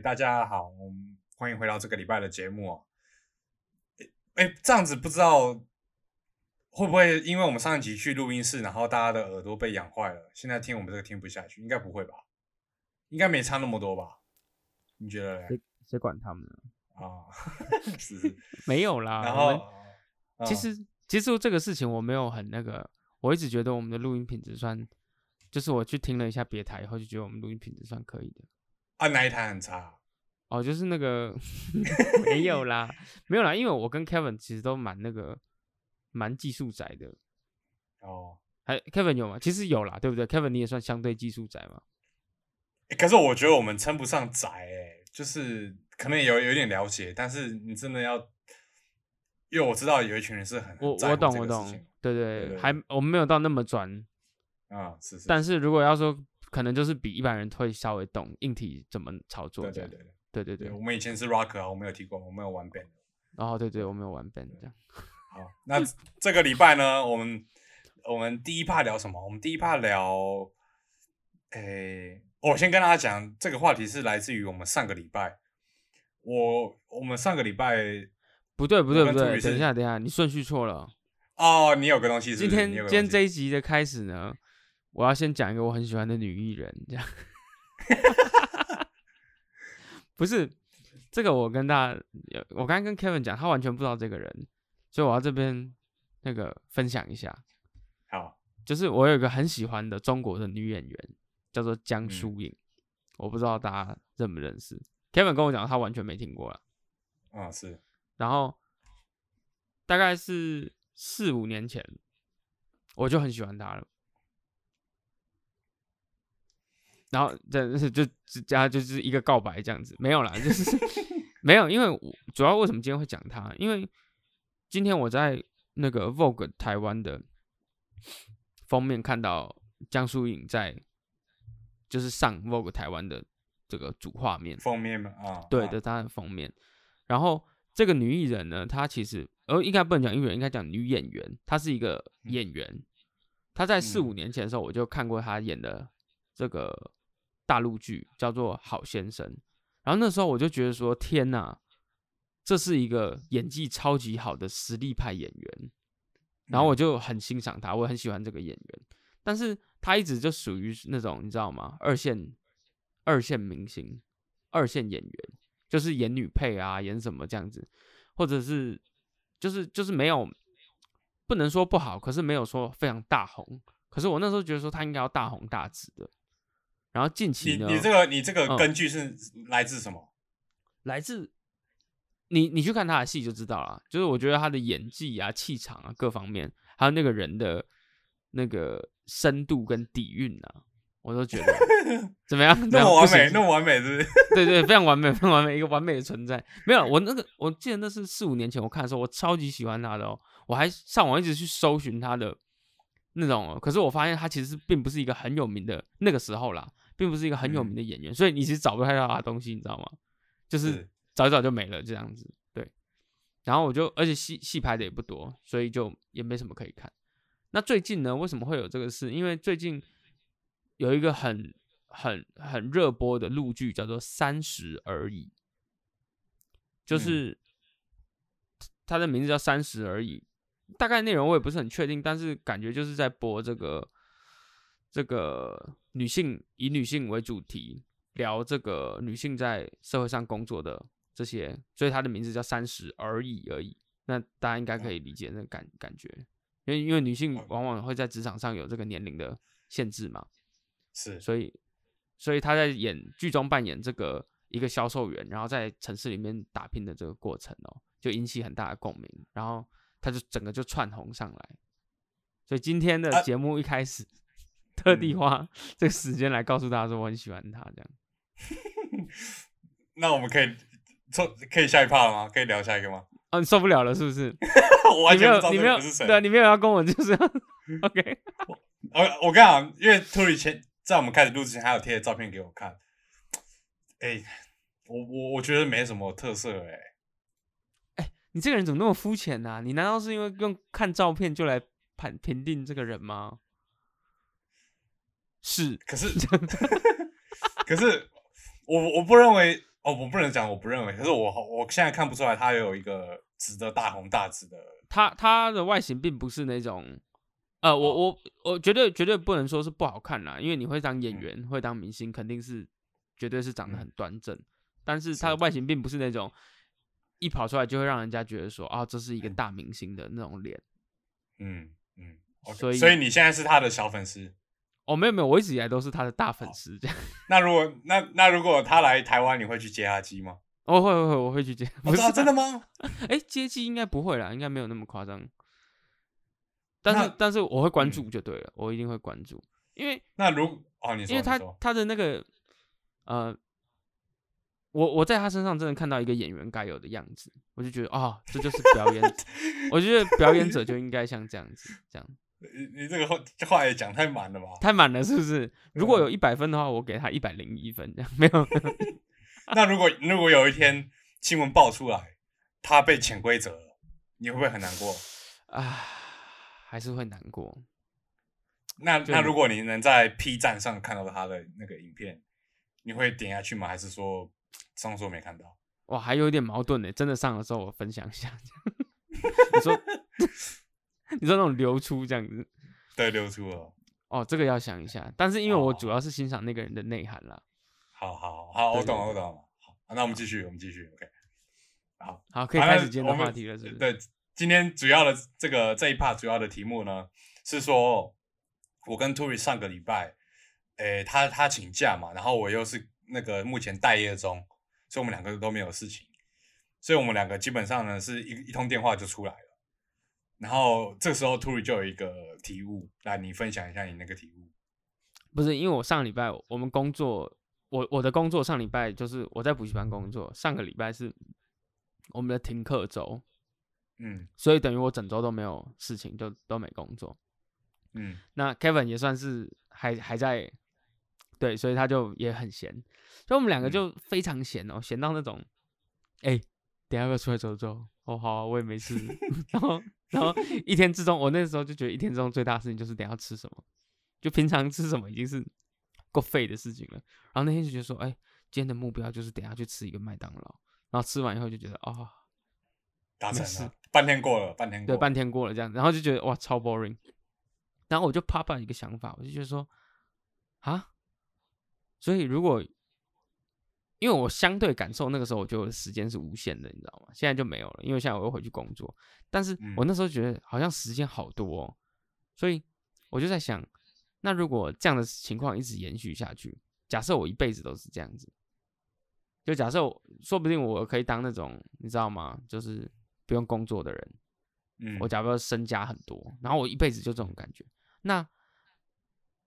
大家好，我们欢迎回到这个礼拜的节目哦。哎，这样子不知道会不会因为我们上一集去录音室，然后大家的耳朵被养坏了，现在听我们这个听不下去？应该不会吧？应该没差那么多吧？你觉得？谁谁管他们呢？啊，是 没有啦。然后，其实其实这个事情我没有很那个，我一直觉得我们的录音品质算，就是我去听了一下别台以后，就觉得我们录音品质算可以的。啊，哪一台很差？哦，就是那个 没有啦，没有啦，因为我跟 Kevin 其实都蛮那个，蛮技术宅的。哦，还 Kevin 有吗？其实有啦，对不对？Kevin 你也算相对技术宅嘛。可是我觉得我们称不上宅，哎，就是可能有有点了解，但是你真的要，因为我知道有一群人是很我我懂我懂，对对，还我们没有到那么专啊，是是。但是如果要说。可能就是比一般人会稍微懂硬体怎么操作。对对对对对对。我们以前是 rock 啊，我没有提过，我没有玩 band。哦，对对，我没有玩 band 这样。好，那这个礼拜呢，我们我们第一 part 聊什么？我们第一 part 聊，诶，我先跟大家讲，这个话题是来自于我们上个礼拜。我我们上个礼拜不对不对不对，等一下等一下，你顺序错了。哦，你有个东西。今天今天这一集的开始呢？我要先讲一个我很喜欢的女艺人，这样，不是这个，我跟大家，我刚刚跟 Kevin 讲，他完全不知道这个人，所以我要这边那个分享一下。好，就是我有一个很喜欢的中国的女演员，叫做江疏影，我不知道大家认不认识。Kevin 跟我讲，他完全没听过了。啊，是。然后大概是四五年前，我就很喜欢她了。然后这是就加就是一个告白这样子，没有啦，就是 没有，因为主要为什么今天会讲他？因为今天我在那个 Vogue 台湾的封面看到江疏影在，就是上 Vogue 台湾的这个主画面封面嘛啊，对的，她的封面。然后这个女艺人呢，她其实呃应该不能讲艺人，应该讲女演员，她是一个演员。她在四五年前的时候，我就看过她演的这个。大陆剧叫做《好先生》，然后那时候我就觉得说：“天哪，这是一个演技超级好的实力派演员。”然后我就很欣赏他，我很喜欢这个演员。但是他一直就属于那种你知道吗？二线二线明星、二线演员，就是演女配啊，演什么这样子，或者是就是就是没有不能说不好，可是没有说非常大红。可是我那时候觉得说他应该要大红大紫的。然后近期呢？你你这个你这个根据是来自什么？来自你你去看他的戏就知道了。就是我觉得他的演技啊、气场啊各方面，还有那个人的那个深度跟底蕴啊，我都觉得 怎么样？那么完美，那么完美，是不是？对对，非常完美，非常完美，一个完美的存在。没有，我那个我记得那是四五年前我看的时候，我超级喜欢他的哦，我还上网一直去搜寻他的那种，可是我发现他其实并不是一个很有名的那个时候啦。并不是一个很有名的演员，所以你其实找不太到他东西，你知道吗？就是找一找就没了这样子。对，然后我就，而且戏戏拍的也不多，所以就也没什么可以看。那最近呢，为什么会有这个事？因为最近有一个很很很热播的陆剧，叫做《三十而已》，就是它的名字叫《三十而已》，大概内容我也不是很确定，但是感觉就是在播这个这个。女性以女性为主题聊这个女性在社会上工作的这些，所以它的名字叫三十而已而已。那大家应该可以理解那感感觉，因为因为女性往往会在职场上有这个年龄的限制嘛，是，所以所以她在演剧中扮演这个一个销售员，然后在城市里面打拼的这个过程哦，就引起很大的共鸣，然后她就整个就窜红上来。所以今天的节目一开始。特地花这个时间来告诉大家说我很喜欢他这样，那我们可以做可以下一趴了吗？可以聊下一个吗？啊，你受不了了是不是？我完全不知道你没有，对啊，你没有要跟我就是，OK。我我跟你讲，因为托里前在我们开始录之前还有贴照片给我看，哎，我我我觉得没什么特色哎，哎，你这个人怎么那么肤浅呢？你难道是因为用看照片就来判评定这个人吗？是，可是，可是，我我不认为哦，我不能讲我不认为，可是我我现在看不出来他有一个值得大红大紫的。他他的外形并不是那种，呃，我我我绝对绝对不能说是不好看啦，因为你会当演员，会当明星，肯定是绝对是长得很端正，但是他的外形并不是那种一跑出来就会让人家觉得说啊，这是一个大明星的那种脸。嗯嗯，所以所以你现在是他的小粉丝。哦，没有没有，我一直以来都是他的大粉丝。这样，那如果那那如果他来台湾，你会去接他机吗？哦会会会，我会去接。不是真的吗？哎，接机应该不会啦，应该没有那么夸张。但是但是我会关注就对了，我一定会关注，因为那如哦，你因为他他的那个呃，我我在他身上真的看到一个演员该有的样子，我就觉得啊，这就是表演。我觉得表演者就应该像这样子，这样。你你这个话话也讲太满了吧？太满了是不是？如果有一百分的话，我给他一百零一分，这样没有。那如果如果有一天新闻爆出来，他被潜规则了，你会不会很难过？啊，还是会难过。那那如果你能在 P 站上看到他的那个影片，你会点下去吗？还是说 上说没看到？哇，还有一点矛盾呢。真的上的时候，我分享一下。你说。你说那种流出这样子，对，流出了。哦，这个要想一下。但是因为我主要是欣赏那个人的内涵啦。好好好，我懂了，我懂了。好，那我们继续，我们继续。OK。好，好，可以开始今天的话题了，是不是？对，今天主要的这个这一 part 主要的题目呢，是说我跟 Tory 上个礼拜，诶，他他请假嘛，然后我又是那个目前待业中，所以我们两个都没有事情，所以我们两个基本上呢是一一通电话就出来了。然后这时候 t u r 就有一个体悟，来你分享一下你那个体悟。不是因为我上礼拜我们工作，我我的工作上礼拜就是我在补习班工作，上个礼拜是我们的停课周，嗯，所以等于我整周都没有事情，就都没工作，嗯，那 Kevin 也算是还还在，对，所以他就也很闲，所以我们两个就非常闲哦，闲到那种，哎，等下要出来走走，哦好，我也没事，然后。然后一天之中，我那时候就觉得一天之中最大的事情就是等下吃什么，就平常吃什么已经是够废的事情了。然后那天就觉得说，哎，今天的目标就是等下去吃一个麦当劳。然后吃完以后就觉得，啊，达成了，半天过了，半天对，半天过了这样，然后就觉得哇，超 boring。然后我就啪啪一个想法，我就觉得说，啊，所以如果因为我相对感受那个时候，我觉得时间是无限的，你知道吗？现在就没有了，因为现在我又回去工作。但是我那时候觉得好像时间好多，哦，所以我就在想，那如果这样的情况一直延续下去，假设我一辈子都是这样子，就假设说不定我可以当那种你知道吗？就是不用工作的人，嗯，我假如说身家很多，然后我一辈子就这种感觉，那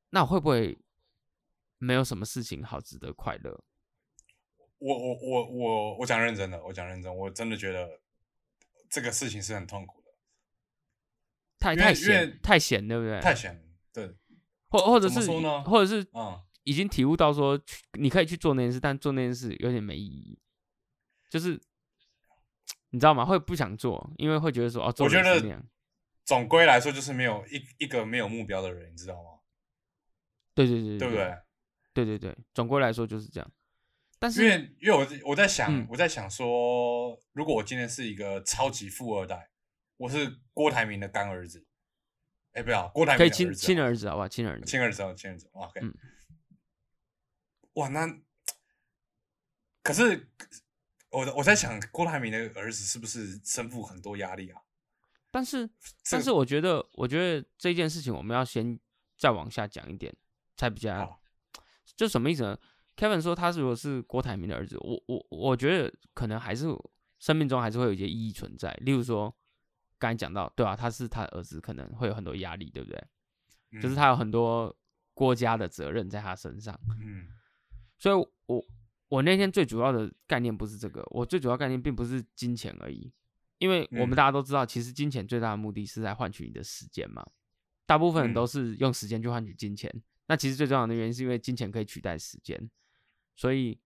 那会不会没有什么事情好值得快乐？我我我我我讲认真的，我讲认真，我真的觉得这个事情是很痛苦的，太太闲太闲，对不对？太闲，对，或或者是？或者是嗯，已经体悟到说，你可以去做那件事，但做那件事有点没意义，就是你知道吗？会不想做，因为会觉得说哦，我觉得总归来说就是没有一一个没有目标的人，你知道吗？对对对，对不对？对对对，总归来说就是这样。但是因为因为我我在想我在想说，如果我今天是一个超级富二代，我是郭台铭的干儿子，哎，不要郭台铭可以亲亲儿子好吧，亲儿子，亲儿子哦，亲儿子，OK。哇，那可是我我在想，郭台铭的儿子是不是身负很多压力啊？但是但是我觉得，我觉得这件事情我们要先再往下讲一点才比较好。就什么意思呢？Kevin 说：“他如果是郭台铭的儿子，我我我觉得可能还是生命中还是会有一些意义存在。例如说，刚才讲到，对啊，他是他的儿子，可能会有很多压力，对不对？就是他有很多国家的责任在他身上。嗯，所以，我我那天最主要的概念不是这个，我最主要概念并不是金钱而已，因为我们大家都知道，其实金钱最大的目的是在换取你的时间嘛。大部分人都是用时间去换取金钱，那其实最重要的原因是因为金钱可以取代时间。”所以，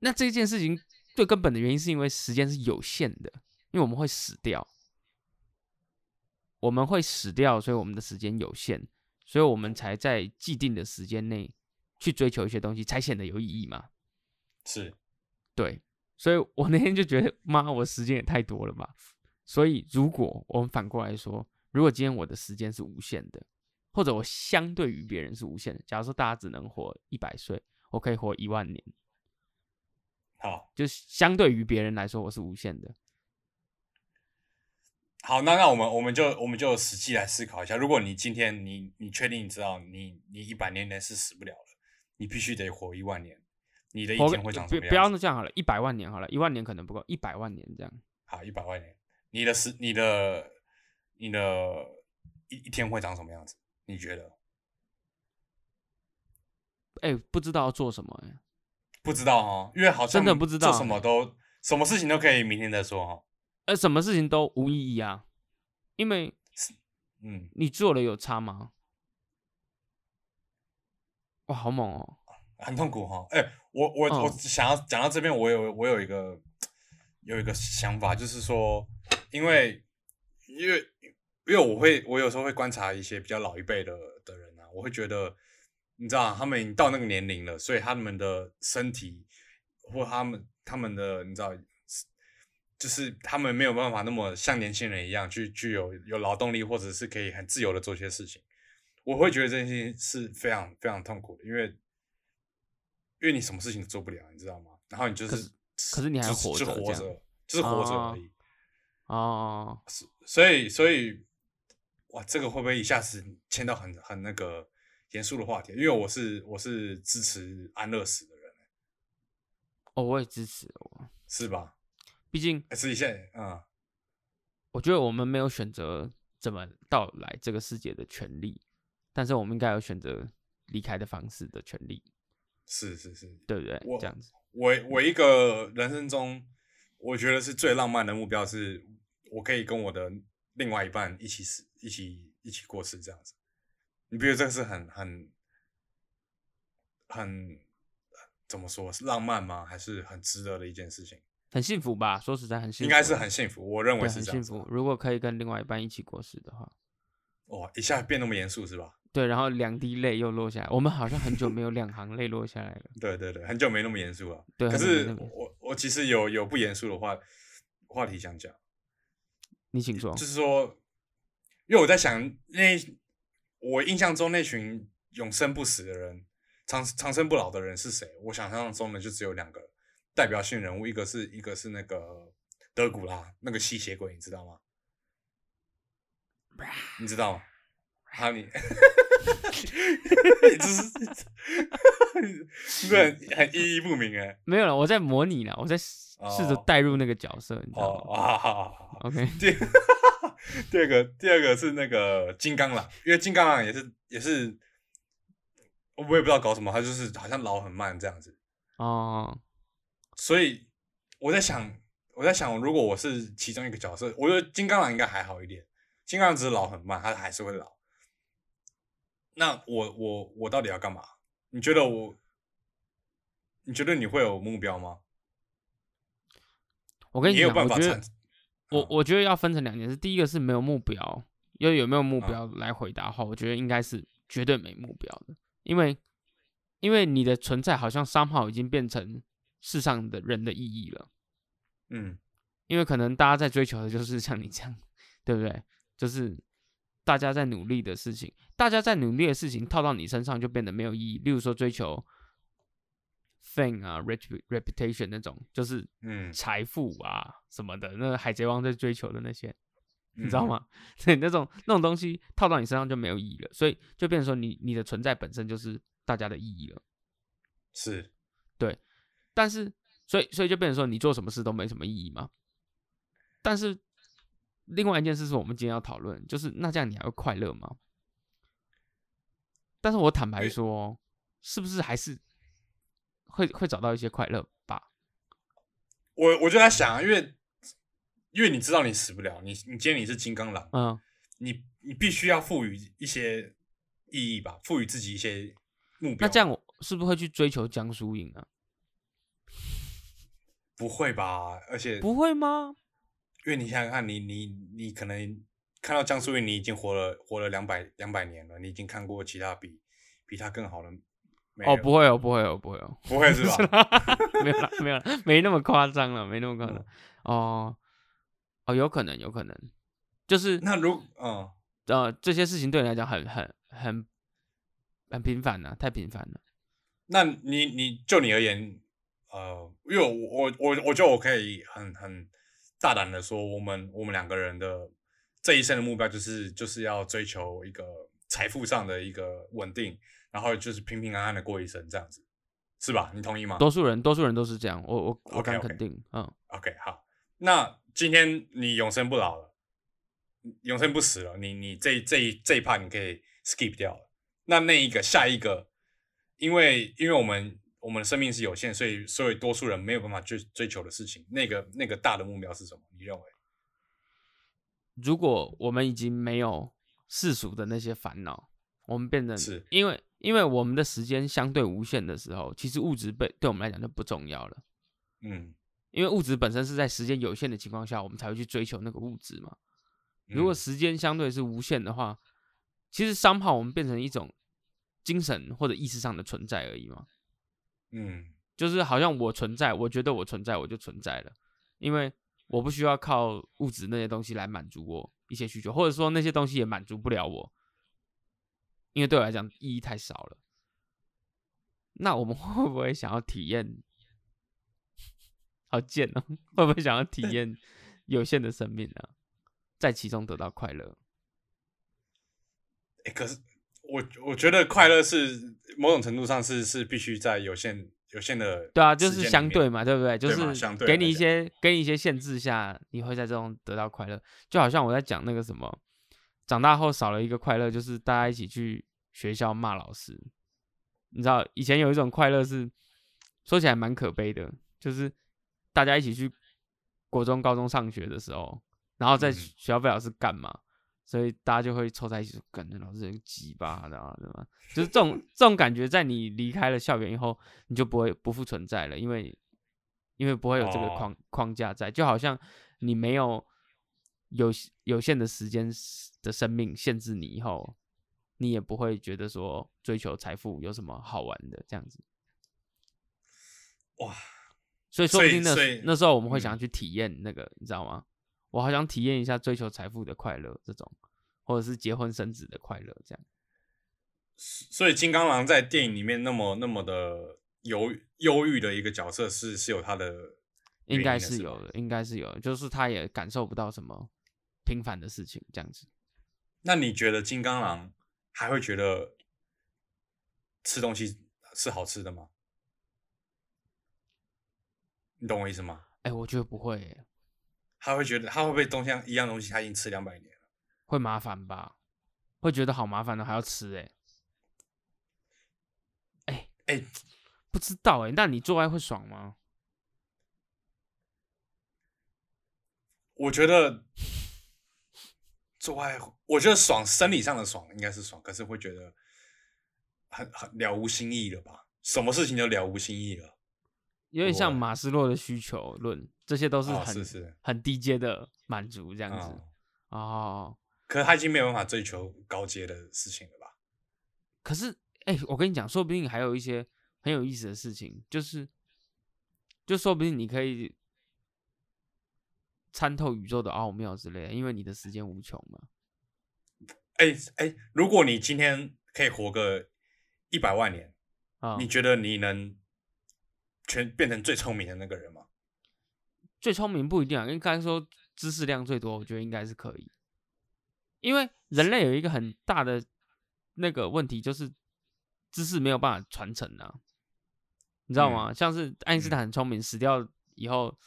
那这件事情最根本的原因是因为时间是有限的，因为我们会死掉，我们会死掉，所以我们的时间有限，所以我们才在既定的时间内去追求一些东西，才显得有意义嘛。是，对，所以我那天就觉得，妈，我时间也太多了吧。所以如果我们反过来说，如果今天我的时间是无限的，或者我相对于别人是无限的，假如说大家只能活一百岁，我可以活一万年，好，就是相对于别人来说，我是无限的。好，那那我们我们就我们就实际来思考一下，如果你今天你你确定你知道你你一百年内是死不了了，你必须得活一万年，你的一活天会长什么样不要这样好了，一百万年好了，一万年可能不够，一百万年这样。好，一百万年，你的时你的你的一一天会长什么样子？你觉得？哎、不知道要做什么哎、不知道哦，因为好像真的不知道做什么都什么事情都可以明天再说哈。呃，什么事情都无意义啊，因为嗯，你做了有差吗？哇，好猛哦！很痛苦哈。哎、我我、我嗯想要讲到这边，我有我有一个有一个想法，就是说，因为因为因为我会我有时候会观察一些比较老一辈的的人啊，我会觉得，你知道，他们已经到那个年龄了，所以他们的身体或他们他们的你知道。就是他们没有办法那么像年轻人一样去具有有劳动力，或者是可以很自由的做一些事情。我会觉得这件事情是非常非常痛苦的，因为因为你什么事情都做不了，你知道吗？然后你就是可是你还就是活着就活着，就是活着哦而已。哦，所以所以哇，这个会不会一下子牵到很很那个严肃的话题？因为我是我是支持安乐死的人，哦，我也支持哦，是吧？毕竟是一下，嗯，我觉得我们没有选择怎么到来这个世界的权利，但是我们应该有选择离开的方式的权利，是是是，对不对？我这样子，我我一个人生中，我觉得是最浪漫的目标是，我可以跟我的另外一半一起死，一起一起过世这样子。你不觉得这个是很很很怎么说？是浪漫吗？还是很值得的一件事情？很幸福吧？说实在，很幸福，应该是很幸福，我认为对，是很幸福。如果可以跟另外一半一起过世的话，哇，一下变那么严肃是吧？对，然后两滴泪又落下来，我们好像很久没有两行泪落下来了。对对对，很久没那么严肃了。对可是我我其实有有不严肃的话话题想讲。你请说。就是说，因为我在想，那我印象中那群永生不死的人，长长生不老的人是谁？我想象中的就只有两个代表性人物，一个是一个是那个德古拉，那个吸血鬼，你知道吗？你知道吗？好，你，你这是，你这很很意义不明哎。没有了，我在模拟了，我在试试着哦带入那个角色，你知道吗哦啊，好好好好。？OK，第 第二个第二个是那个金刚狼，因为金刚狼也是也是，我也不知道搞什么，他就是好像老很慢这样子，哦，所以我在想，我在想，如果我是其中一个角色，我觉得金刚狼应该还好一点，金刚狼只是老很慢，他还是会老。那我我我到底要干嘛？你觉得我？你觉得你会有目标吗？我跟你讲，我觉得办法产？嗯。我我觉得要分成两件事，第一个是没有目标，要有没有目嗯。标来回答的话，我觉得应该是绝对没目标的，因为因为你的存在好像三号已经变成世上的人的意义了，嗯。因为可能大家在追求的就是像你这样，对不对？就是大家在努力的事情，大家在努力的事情套到你身上就变得没有意义。例如说追求 fame 啊、repu- reputation 那种，就是嗯，财富啊什么的，那个海贼王在追求的那些，你知嗯道吗？对，那种那种东西套到你身上就没有意义了，所以就变成说你你的存在本身就是大家的意义了。是对但是，所以所以就变成说你做什么事都没什么意义嘛。但是另外一件事是我们今天要讨论，就是那这样你还会快乐吗？但是我坦白说，哦是不是还是会会找到一些快乐吧？我我就在想啊，因为因为你知道你死不了，你你今天你是金刚狼，嗯，你你必须要赋予一些意义吧，赋予自己一些目标。那这样我是不是会去追求江疏影啊？不会吧？而且不会吗？因为你想想看，你你你可能看到江疏影，你已经活了活了两百两百年了，你已经看过其他比比他更好的没哦，不会哦，不会哦，不会哦，不会是吧？没有了，没有了，没那么夸张了，没那么夸张嗯。哦，哦，有可能，有可能，就是那如嗯，呃，这些事情对你来讲很很很很频繁了、太频繁了。那你你就你而言，呃，因为我我我我觉得我可以很很大胆的说，我们我们两个人的这一生的目标就是就是要追求一个财富上的一个稳定，然后就是平平安安的过一生，这样子是吧？你同意吗多数人，多数人都是这样，我我我敢肯定，嗯，？OK，好，那今天你永生不老了，永生不死了，你你这这一这一 part 你可以 skip 掉了。那那一个下一个，因为因为我们我们的生命是有限，所以所以多数人没有办法去追求的事情，那个那个大的目标是什么？你认为？如果我们已经没有世俗的那些烦恼，我们变成是因为因为我们的时间相对无限的时候，其实物质被对我们来讲就不重要了。嗯，因为物质本身是在时间有限的情况下，我们才会去追求那个物质嘛。如果嗯时间相对是无限的话，其实商炮我们变成一种精神或者意识上的存在而已嘛。嗯就是好像我存在，我觉得我存在，我就存在了，因为我不需要靠物质那些东西来满足我一些需求，或者说那些东西也满足不了我，因为对我来讲意义太少了。那我们 会不会想要体验？好贱哦！会不会想要体验有限的生命呢、在其中得到快乐？诶可是我我觉得快乐是某种程度上是是必须在有限有限的对啊，就是相对嘛，对不对？就是给你一些给你一些限制下，你会在这种得到快乐。就好像我在讲那个什么，长大后少了一个快乐，就是大家一起去学校骂老师。你知道以前有一种快乐是说起来蛮可悲的，就是大家一起去国中、高中上学的时候，然后在嗯学校被老师干嘛，所以大家就会凑在一起说：“感觉老师很鸡巴的啊，对吧？” 就是这种这种感觉，在你离开了校园以后，你就不会不复存在了，因为因为不会有这个哦框、框架在，就好像你没有有有限的时间的生命限制你以后，你也不会觉得说追求财富有什么好玩的这样子。哇，所以说不定那那时候我们会想嗯要去体验那个，你知道吗？我好想体验一下追求财富的快乐，这种或者是结婚生子的快乐，这样。所以金刚狼在电影里面那么那么的忧忧郁的一个角色是是有他的应该是有的，应该是有的，就是他也感受不到什么平凡的事情，这样子。那你觉得金刚狼还会觉得吃东西是好吃的吗？你懂我意思吗？哎、我觉得不会耶，他会觉得他会不会东西一样东西他已经吃两百年了？会麻烦吧？会觉得好麻烦的，还要吃哎。哎哎、不知道哎，那你做爱会爽吗？我觉得做爱，我觉得爽，生理上的爽应该是爽，可是会觉得很很了无新意了吧？什么事情都了无新意了。有点像马斯洛的需求论，这些都是哦很、很低阶的满足，这样子。嗯，哦，可是他已经没有办法追求高阶的事情了吧？可是，哎、我跟你讲，说不定还有一些很有意思的事情，就是，就说不定你可以参透宇宙的奥妙之类的，因为你的时间无穷嘛。哎、哎、如果你今天可以活个一百万年，啊、你觉得你能全变成最聪明的那个人吗？最聪明不一定啊，应该说知识量最多，我觉得应该是可以。因为人类有一个很大的那个问题，就是知识没有办法传承啊，你知道吗？像是爱因斯坦很聪明，死掉以后，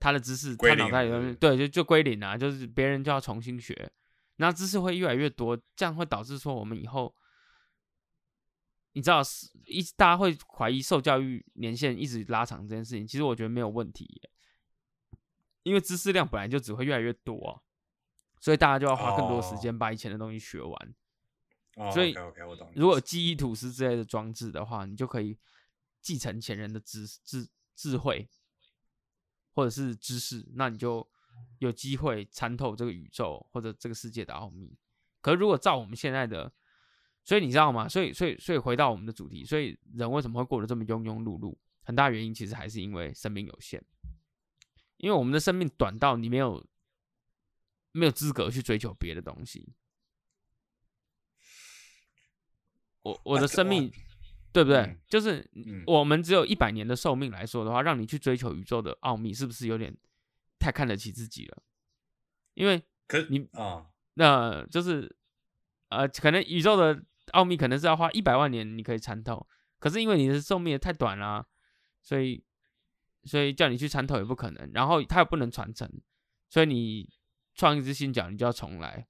他的知识他脑袋里面对就就归零啊，就是别人就要重新学，然后知识会越来越多，这样会导致说我们以后。你知道，是一大家会怀疑受教育年限一直拉长这件事情，其实我觉得没有问题耶，因为知识量本来就只会越来越多啊，所以大家就要花更多时哦间把以前的东西学完。哦、所以。如果有记忆吐司之类的装置的话，你就可以继承前人的知智智慧或者是知识，那你就有机会参透这个宇宙或者这个世界的奥秘。可是如果照我们现在的所以你知道吗？所以所以所以回到我们的主题，所以人为什么会过得这么庸庸碌碌？很大原因其实还是因为生命有限，因为我们的生命短到你没有没有资格去追求别的东西。我我的生命，对不对？就是我们只有一百年的寿命来说的话，让你去追求宇宙的奥秘，是不是有点太看得起自己了？因为可你啊，那就是呃，可能宇宙的奥秘可能是要花一百万年你可以参透，可是因为你的寿命也太短了，所以所以叫你去参透也不可能。然后它又不能传承，所以你创一只新角，你就要重来。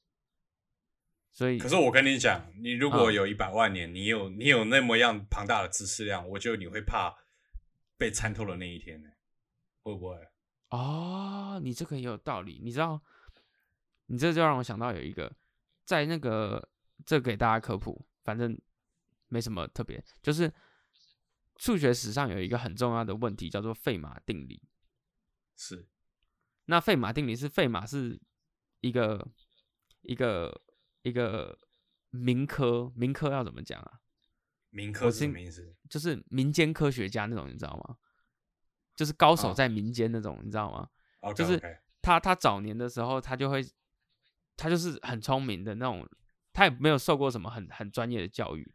所以，可是我跟你讲，你如果有一百万年，你有你有那么样庞大的知识量，我觉得你会怕被参透的那一天呢？会不会？哦，你这个也有道理。你知道，你这就让我想到有一个，在那个这给大家科普，反正没什么特别，就是数学史上有一个很重要的问题，叫做费马定理。是，那费马定理是费马是一个一个。一个民科，民科要怎么讲啊？民科是什么意思？就是民间科学家那种，你知道吗？就是高手在民间那种，你知道吗？就是他，他早年的时候，他就会，他就是很聪明的那种，他也没有受过什么很很专业的教育，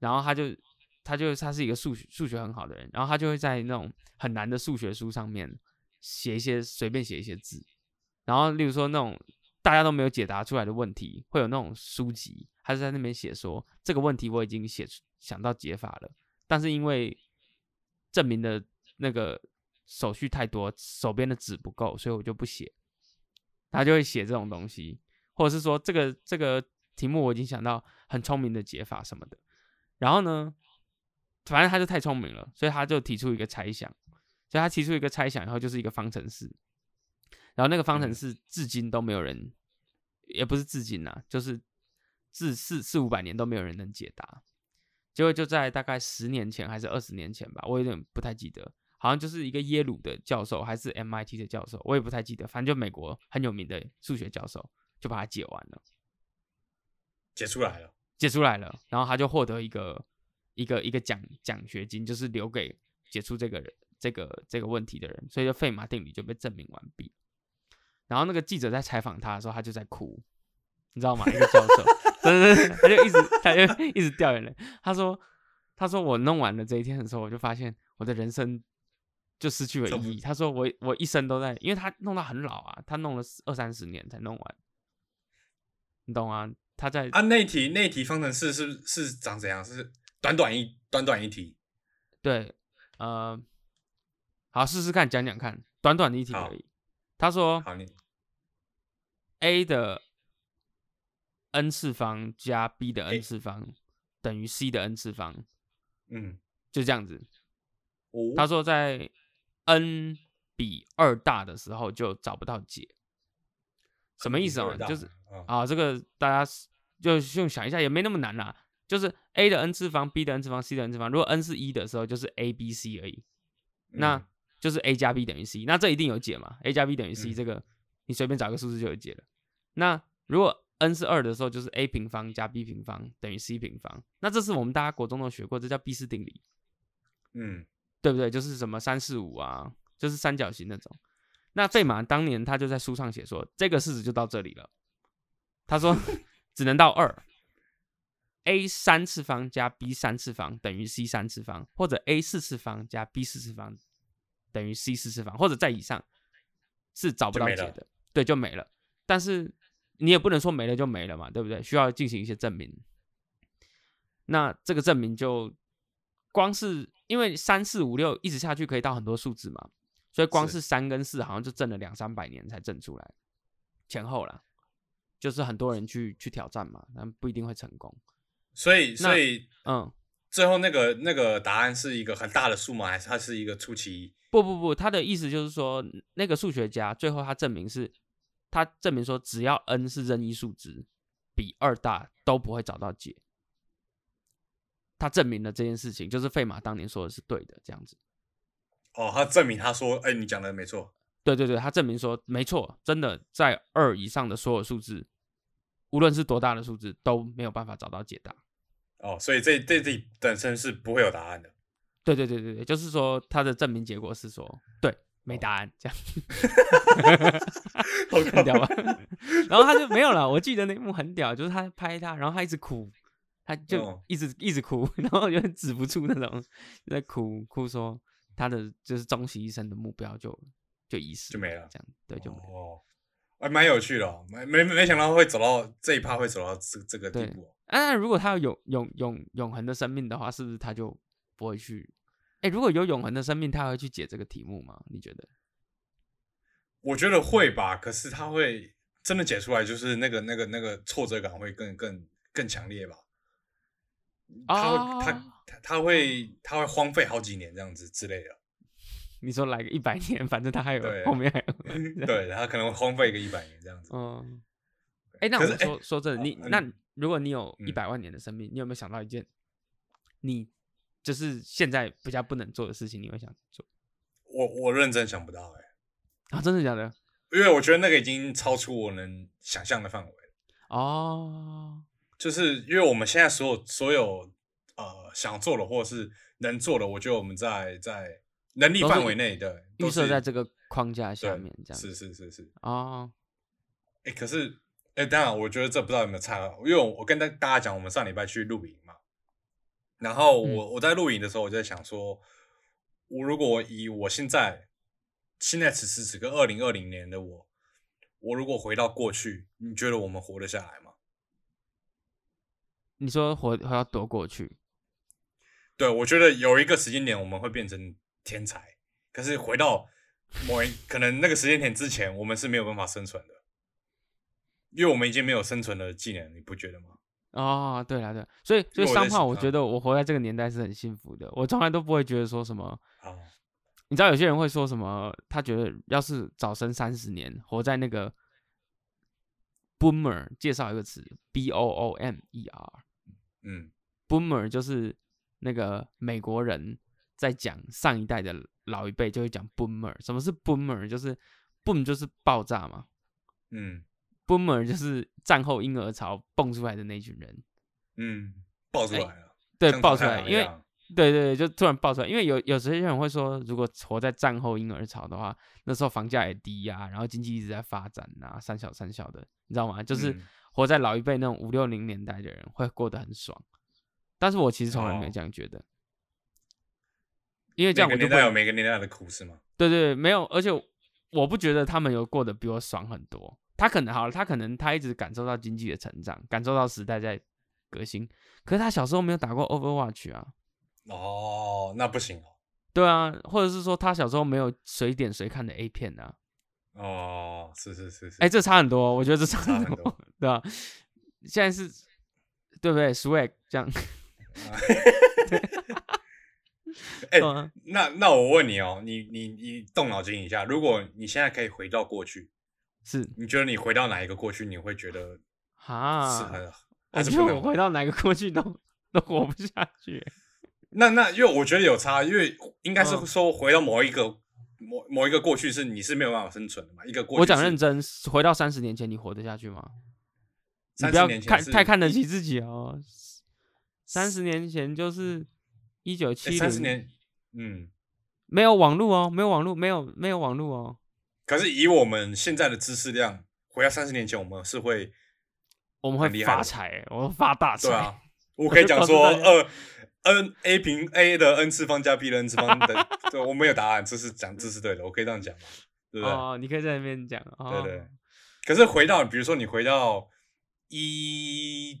然后他就，他就他是一个数学数学很好的人，然后他就会在那种很难的数学书上面写一些随便写一些字，然后例如说那种。大家都没有解答出来的问题，会有那种书籍，他是在那边写说这个问题我已经写想到解法了，但是因为证明的那个手续太多，手边的纸不够，所以我就不写。他就会写这种东西，或者是说这个这个题目我已经想到很聪明的解法什么的。然后呢，反正他就太聪明了，所以他就提出一个猜想，所以他提出一个猜想然后就是一个方程式。然后那个方程式至今都没有人，也不是至今呐，就是至四四五百年都没有人能解答。结果就在大概十年前还是二十年前吧，我有点不太记得，好像就是一个耶鲁的教授还是 MIT 的教授，我也不太记得，反正就美国很有名的数学教授就把它解完了，解出来了，解出来了，然后他就获得一个一个一个奖奖学金，就是留给解出这个人这个这个问题的人，所以就费马定理就被证明完毕。然后那个记者在采访他的时候，他就在哭，你知道吗？一个教授，他就一直他就一直掉眼泪。他说：“他说我弄完了这一天的时候，我就发现我的人生就失去了意义。”他说：“我我一生都在，因为他弄到很老啊，他弄了二三十年才弄完，你懂吗？他在啊，那题那题方程式是是长怎样？是短短一短短一题？对，呃，好试试看，讲讲看，短短的一题而已。他说：“好，你。” a 的 n 次方加 b 的 n 次方等于 c 的 n 次方，嗯，就这样子。他说在 n 比二大的时候就找不到解，什么意思啊？就是啊，这个大家就用想一下，也没那么难啦。就是 a 的 n 次方、b 的 n 次方、c 的 n 次方，如果 n 是一的时候，就是 a、b、c 而已，那就是 a 加 b 等于 c，那这一定有解嘛？a 加 b 等于 c，这个你随便找个数字就有解了。那如果 n 是二的时候，就是 a 平方加 b 平方等于 c 平方。那这是我们大家国中都学过，这叫毕氏定理。嗯，对不对？就是什么三四五啊，就是三角形那种。那费马当年他就在书上写说，这个式子就到这里了。他说只能到二，a 三次方加 b 三次方等于 c 三次方，或者 a 四次方加 b 四次方等于 c 四次方，或者在以上是找不到解的，对，就没了。但是你也不能说没了就没了嘛，对不对？需要进行一些证明。那这个证明就光是因为三四五六一直下去可以到很多数字嘛，所以光是三跟四好像就证了两三百年才证出来，前后了，就是很多人去去挑战嘛，但不一定会成功。所以，所以，嗯，最后那个那个答案是一个很大的数吗？还是它是一个初期？不不不，他的意思就是说，那个数学家最后他证明是。他证明说，只要 n 是任意数值，比二大都不会找到解。他证明了这件事情，就是费马当年说的是对的，这样子。哦，他证明他说，哎，你讲的没错。对对对，他证明说没错，真的在二以上的所有数字，无论是多大的数字，都没有办法找到解答。哦，所以这这题本身是不会有答案的。对对对对对，就是说他的证明结果是说对没答案这样，很屌吧？然后他就没有了。我记得那一幕很屌，就是他拍他，然后他一直哭，他就哦一直一直哭，然后有点止不住那种，在哭哭说他的就是终其一生的目标就就遗失就没了这样对就没了。哦，还蛮有趣的哦，没没没想到会走到这一趴，会走到这这个地对步哦。啊，如果他有永永永永恒的生命的话，是不是他就不会去？哎，如果有永恒的生命，他会去解这个题目吗？你觉得？我觉得会吧，可是他会真的解出来，就是那个那个那个挫折感会更更更强烈吧。他他他他会他会荒废好几年这样子之类的。你说来个一百年，反正他还有后面还有，对，他可能会荒废个一百年这样子。嗯，哎，那我说说真的，你那如果你有一嗯百万年的生命，你有没有想到一件你就是现在比较不能做的事情，你会想做我我认真想不到哎、啊？真的假的？因为我觉得那个已经超出我能想象的范围。哦，就是因为我们现在所有所有呃想做的或者是能做的，我觉得我们在在能力范围内的预设在这个个框架下面，这样是是是是。哦，哎、可是哎、当然，我觉得这不知道有没有差，因为我我跟大大家讲，我们上礼拜去露营嘛，然后嗯我、我在露营的时候，我就在想说，我如果以我现在现在此时此刻二零二零年的我，我如果回到过去，你觉得我们活得下来吗？你说活活要躲过去，对，我觉得有一个时间点我们会变成天才，可是回到某一可能那个时间点之前，我们是没有办法生存的，因为我们已经没有生存的技能，你不觉得吗？哦，对了对，所以所以因为我在商炮，我觉得我活在这个年代是很幸福的，我从来都不会觉得说什么。啊，你知道有些人会说什么？他觉得要是早生三十年，活在那个 boomer，介绍一个词，b o o m e r，boomer 嗯就是那个美国人在讲上一代的老一辈就会讲 boomer。什么是 boomer？就是 boom 就是爆炸嘛嗯，boomer 就是战后婴儿潮蹦出来的那群人。嗯，爆出来了，哎对，爆出来，因为对对对，就突然爆出来，因为有有些人会说，如果活在战后婴儿潮的话，那时候房价也低呀、然后经济一直在发展呐、三小三小的，你知道吗？就是嗯活在老一辈那种五六零年代的人会过得很爽，但是我其实从来没有哦这样觉得，因为这样每我就不会有每个年代的苦是吗？对对对，没有，而且我不觉得他们有过得比我爽很多。他可能好了，他可能他一直感受到经济的成长，感受到时代在革新，可是他小时候没有打过 Overwatch 啊。哦，那不行哦。对啊，或者是说他小时候没有随点随看的 A 片啊，哦，是是是是，哎、这差很多哦，我觉得这差很多，差很多 对吧、现在是，对不对？Swag 这样，啊 那那我问你哦，你你你动脑筋一下，如果你现在可以回到过去，是你觉得你回到哪一个过去，你会觉得啊是，很、我还是觉得我不回？到哪个过去都都活不下去。那那因为我觉得有差，因为应该是嗯说回到某一个、某某一个过去是你是没有办法生存的嘛，一个过去我讲认真，回到三十年前，你活得下去吗？你30不要看年前太看得起自己哦。三十年前就是一九七零，三十年，嗯，没有网络哦，没有网络，没有没有网络哦。可是以我们现在的知识量，回到三十年前，我们是会我们会发财欸，我们发大财。对啊，我 可以讲说二 n a 平 a 的 n 次方加 b 的 n 次方的，对我没有答案，这是讲这是对的，我可以这样讲嘛，对不对？哦，你可以在那边讲。哦、对对。可是回到比如说你回到一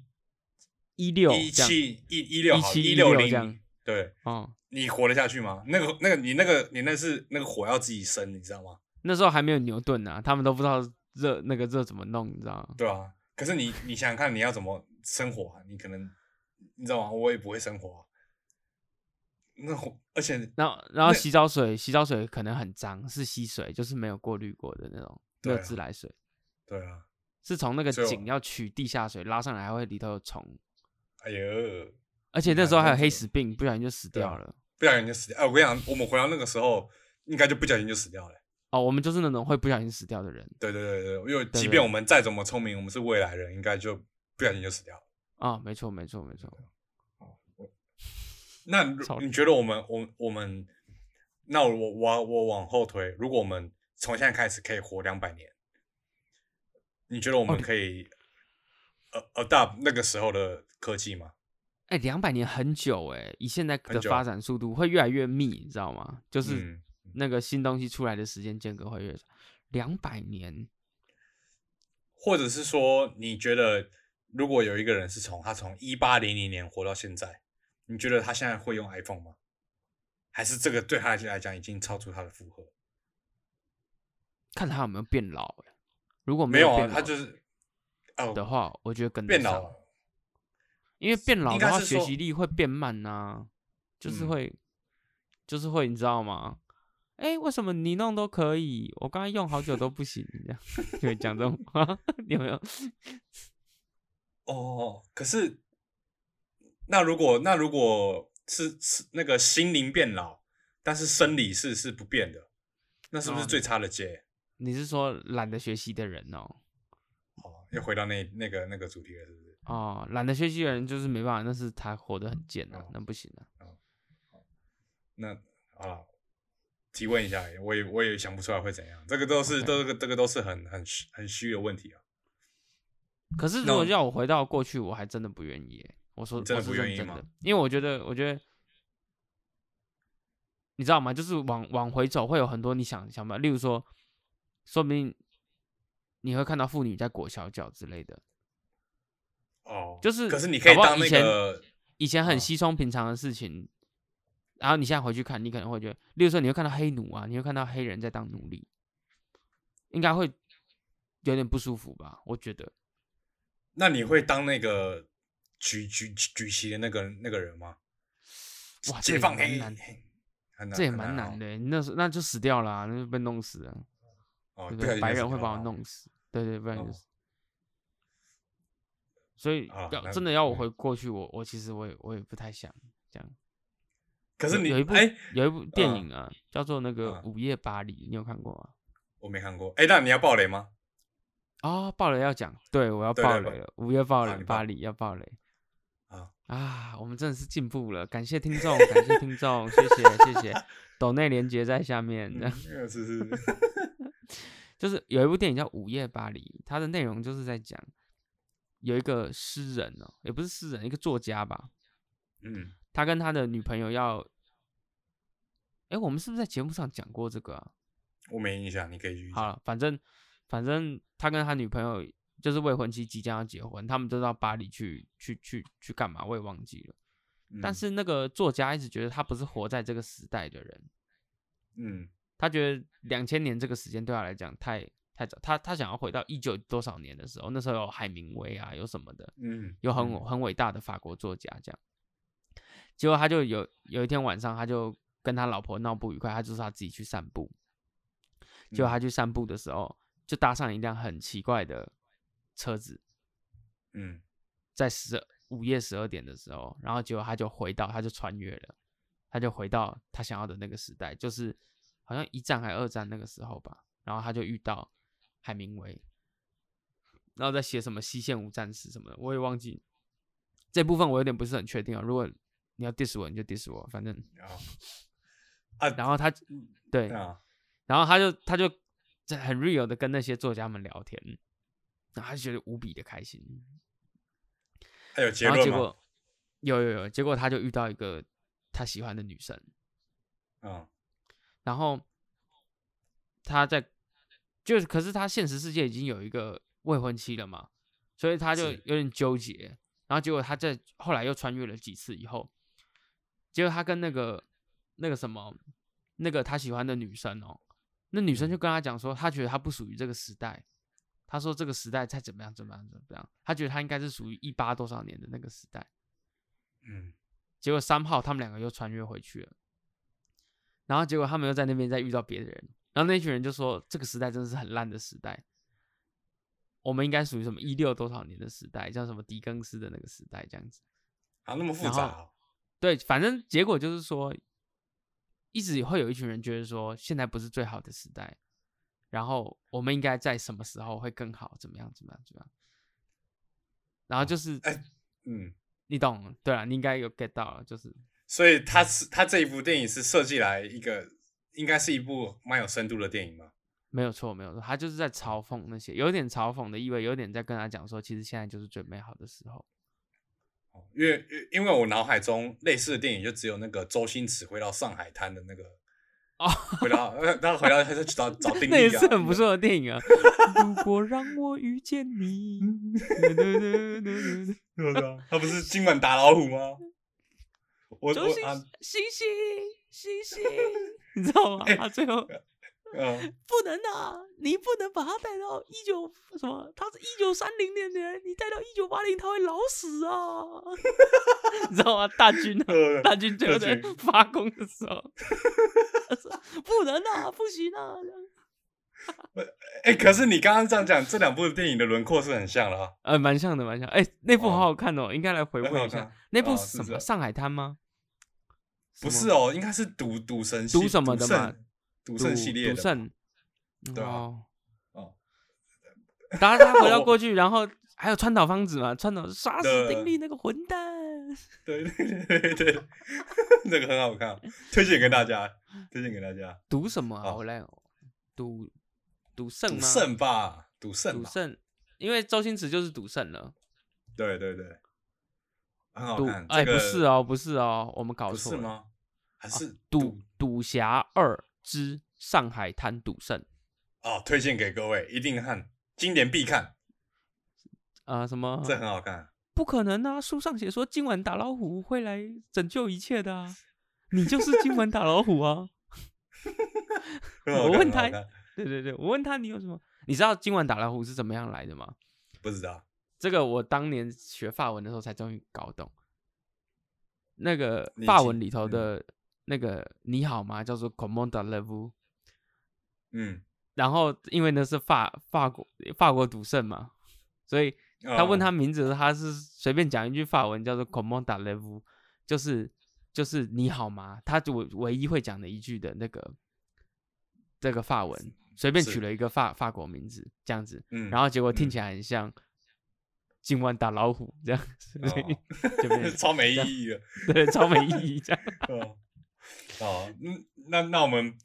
一六一七一一六好17一六16这样零，对哦，你活得下去吗？那个那个你那个你那是那个火要自己生，你知道吗？那时候还没有牛顿啊，他们都不知道热那个热怎么弄，你知道吗？对啊。可是你你想想看，你要怎么生火啊？你可能你知道吗？我也不会生火啊。那火而且然后然后洗澡水，洗澡水可能很脏，是溪水，就是没有过滤过的那种热自来水，对啊，是从那个井要取地下水拉上来，还会里头有虫，哎呦，而且那时候还有黑死病，不小心就死掉了。不小心就死掉。哎，我跟你讲，我们回到那个时候，应该就不小心就死掉了。哦，我们就是那种会不小心死掉的人对对对对，因为即便我们再怎么聪明，我们是未来人，应该就不小心就死掉了。啊、没错没错没错。那你觉得我们我我们，那我我我往后推，如果我们从现在开始可以活两百年，你觉得我们哦可以呃 adopt 那个时候的科技吗？哎，两百年很久哎，以现在的发展速度会越来越密，你知道吗？就是嗯，那个新东西出来的时间间隔会越长。两百年，或者是说，你觉得如果有一个人是从他从一八零零年活到现在，你觉得他现在会用 iPhone 吗？还是这个对他来讲已经超出他的负荷？看他有没有变老哎。如果没有啊，变老他就是哦的话，我觉得变上老，因为变老的话，学习力会变慢呐、就是嗯会，就是会，你知道吗？哎，为什么你弄都可以，我刚才用好久都不行？这样 就会讲这种话，你有没有？哦，可是那如果那如果是是那个心灵变老，但是生理是是不变的，那是不是哦最差的阶？你是说懒得学习的人哦？哦，又回到那那个那个主题了，是不是？哦，懒得学习的人就是没办法，那是他活得很贱啊哦，那不行啊。那好了，提问一下，我也我也想不出来会怎样，这个都是这个这个都是很很虚很虚的问题啊。可是如果叫我回到过去，我还真的不愿意。我说你真的不愿意真的，因为我觉得，我觉得，你知道吗？就是往往回走，会有很多你想想不到，例如说，说不定你会看到妇女在裹小脚之类的。哦，就是可是你可以当那个以前很哦稀松平常的事情，然后你现在回去看，你可能会觉得，例如说你会看到黑奴啊，你会看到黑人在当奴隶，应该会有点不舒服吧？我觉得。那你会当那个举举举旗的那个那个人吗？哇解放黑蛮难这也蛮难的欸，那时那就死掉了啊、那就被弄死了，哦，对白人会把我弄死，对对，不然就哦死。所以要真的要我嗯回过去，我我其实我也我也不太想这样。可是你有有一部哎，有一部电嗯影啊，叫做那个嗯《午夜巴黎》，你有看过吗？我没看过。哎，那你要爆雷吗？啊、爆雷要讲，对我要爆雷了，午夜爆雷，巴黎要爆雷啊啊！我们真的是进步了，感谢听众，感谢听众，谢谢谢谢，抖内连接在下面，这样。嗯，是是，就是有一部电影叫《午夜巴黎》，它的内容就是在讲有一个诗人哦，也不是诗人，一个作家吧，嗯，他跟他的女朋友要，哎，我们是不是在节目上讲过这个啊？我没印象，你可以去。好了，反正反正他跟他女朋友就是未婚妻，即将要结婚，他们都到巴黎去去去去干嘛？我也忘记了。但嗯是那个作家一直觉得他不是活在这个时代的人，嗯他觉得两千年这个时间对他来讲太太早，他他想要回到一九多少年的时候，那时候有海明威啊，有什么的，嗯，有很嗯很伟大的法国作家这样。结果他就有有一天晚上，他就跟他老婆闹不愉快，他就说他自己去散步。结果嗯他去散步的时候，就搭上一辆很奇怪的车子，嗯在十二午夜十二点的时候，然后结果他就回到，他就穿越了，他就回到他想要的那个时代，就是好像一战还二战那个时候吧。然后他就遇到海明威，然后再写什么西线无战事什么的，我也忘记这部分，我有点不是很确定啊。如果你要 diss 我，你就 diss 我，反正。然后他对，啊，然后他就他就在很 real 的跟那些作家们聊天，然后他就觉得无比的开心。还有结？果有有有，结果他就遇到一个他喜欢的女生，嗯然后他在就是，可是他现实世界已经有一个未婚妻了嘛，所以他就有点纠结。然后结果他在后来又穿越了几次以后，结果他跟那个那个什么那个他喜欢的女生哦，那女生就跟他讲说，他觉得他不属于这个时代。他说这个时代再怎么样怎么样怎么样，他觉得他应该是属于一八多少年的那个时代。嗯结果三号他们两个又穿越回去了，然后结果他们又在那边再遇到别的人，然后那群人就说这个时代真的是很烂的时代，我们应该属于什么一六多少年的时代，叫什么狄更斯的那个时代这样子。啊，那么复杂哦，对，反正结果就是说，一直会有一群人觉得说现在不是最好的时代，然后我们应该在什么时候会更好，怎么样怎么样怎么样。然后就是，哎嗯，你懂，对啊，你应该有 get 到了，就是所以他是他这一部电影是设计来一个，应该是一部蛮有深度的电影吧。没有错没有错他就是在嘲讽那些有点嘲讽的意味有点在跟他讲说其实现在就是最美好的时候。因为因为我脑海中类似的电影就只有那个周星驰回到上海滩的那个啊回到 他回到他就去找找定位是很不错的电影啊。如果让我遇见你 他不是今晚打老虎吗？我说星星星星。你知道吗？哎他最后 嗯，不能啊，你不能把他带到一九什么？他是一九三零年的人，你带到一九八零，他会老死啊！你知道吗？大军啊，呃大军最后在发功的时候，不能啊，不行啊！哎、可是你刚刚这样讲，这两部电影的轮廓是很像的啊。呃，蛮像的，蛮像。哎、那部哦好好看哦，应该来回味一下看。那部是什么？上海滩吗？不是哦，应该是赌赌神赌什么的嘛？赌圣系列的。赌圣。对啊哦哦，当然他回到过去，然后还有川岛芳子嘛，川岛杀死丁力那个混蛋。对对对对对，那个很好看，推荐给大家，推荐给大家。赌什么啊？好我来赌赌圣吗？赌圣吧，赌圣，赌圣，因为周星驰就是赌圣了。对对对，很好看。哎，不是哦，不是哦，我们搞错了。不是吗？还是赌赌侠二之上海滩赌圣哦，推荐给各位，一定看，经典必看，啊？什么？这很好看。不可能啊！书上写说今晚打老虎会来拯救一切的啊！你就是今晚打老虎啊！我问他对对对，我问他你有什么？你知道今晚打老虎是怎么样来的吗？不知道这个我当年学法文的时候才终于搞懂。那个法文里头嗯的那个你好吗叫做 Comment allez-vous，嗯，然后因为那是法法国法国赌圣嘛，所以他问哦他名字的时候，他是随便讲一句法文叫做 Comment allez-vous，就是就是你好吗？他就唯唯一会讲的一句的那个这个法文，随便取了一个法法国名字这样子，嗯，然后结果听嗯起来很像今晚打老虎这样，所以哦就变成 超没意义的。对超没意义这样。哦，哦，嗯，那那我们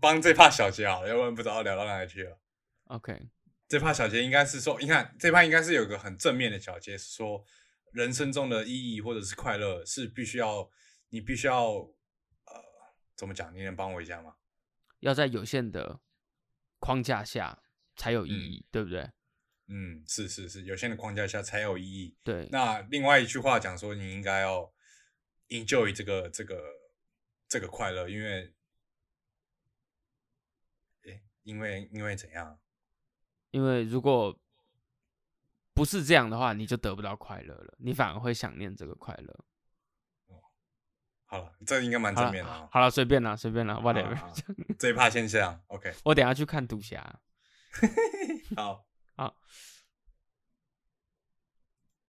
帮这趴小结好了，要不然不知道聊到哪里去了。OK，这趴小结应该是说，你看这趴应该是有个很正面的小结，是说人生中的意义或者是快乐是必须要，你必须要呃怎么讲？你能帮我一下吗？要在有限的框架下才有意嗯义，对不对？嗯，是是是，有限的框架下才有意义。对，那另外一句话讲说，你应该要 enjoy 这个这个这个快乐，因为，诶，因为因为怎样？因为如果不是这样的话，你就得不到快乐了，你反而会想念这个快乐。好了，这应该蛮正面的啊。好了，随便啦，随便啦，whatever。好好 这一趴先这样，OK，我等下去看赌侠。好，好，